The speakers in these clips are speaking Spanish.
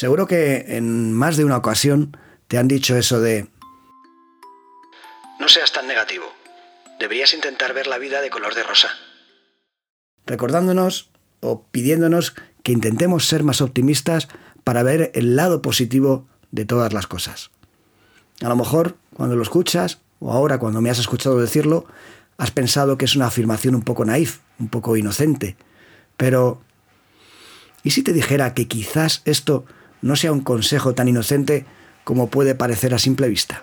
Seguro que en más de una ocasión te han dicho eso de... No seas tan negativo. Deberías intentar ver la vida de color de rosa. Recordándonos o pidiéndonos que intentemos ser más optimistas para ver el lado positivo de todas las cosas. A lo mejor, cuando lo escuchas, o ahora cuando me has escuchado decirlo, has pensado que es una afirmación un poco naif, un poco inocente. Pero, ¿y si te dijera que quizás esto no sea un consejo tan inocente como puede parecer a simple vista?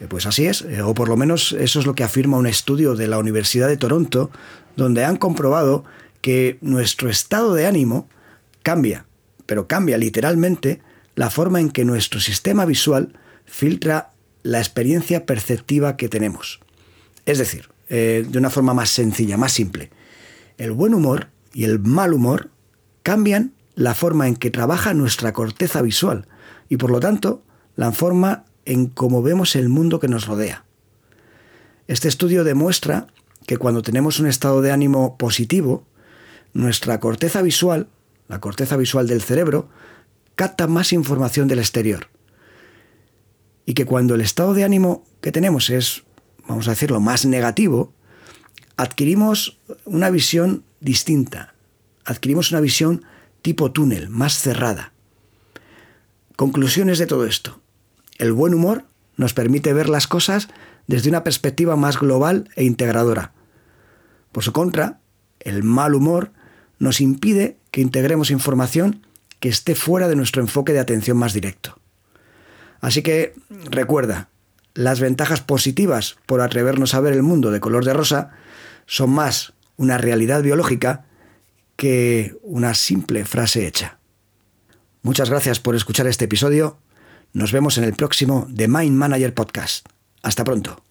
Eh, pues así es, eh, o por lo menos eso es lo que afirma un estudio de la Universidad de Toronto, donde han comprobado que nuestro estado de ánimo cambia, pero cambia literalmente la forma en que nuestro sistema visual filtra la experiencia perceptiva que tenemos. Es decir, eh, de una forma más sencilla, más simple, el buen humor y el mal humor cambian la forma en que trabaja nuestra corteza visual y por lo tanto la forma en cómo vemos el mundo que nos rodea. Este estudio demuestra que cuando tenemos un estado de ánimo positivo, nuestra corteza visual, la corteza visual del cerebro, capta más información del exterior. Y que cuando el estado de ánimo que tenemos es, vamos a decirlo, más negativo, adquirimos una visión distinta, adquirimos una visión tipo túnel, más cerrada. Conclusiones de todo esto. El buen humor nos permite ver las cosas desde una perspectiva más global e integradora. Por su contra, el mal humor nos impide que integremos información que esté fuera de nuestro enfoque de atención más directo. Así que recuerda, las ventajas positivas por atrevernos a ver el mundo de color de rosa son más una realidad biológica que una simple frase hecha. Muchas gracias por escuchar este episodio. Nos vemos en el próximo The Mind Manager Podcast. Hasta pronto.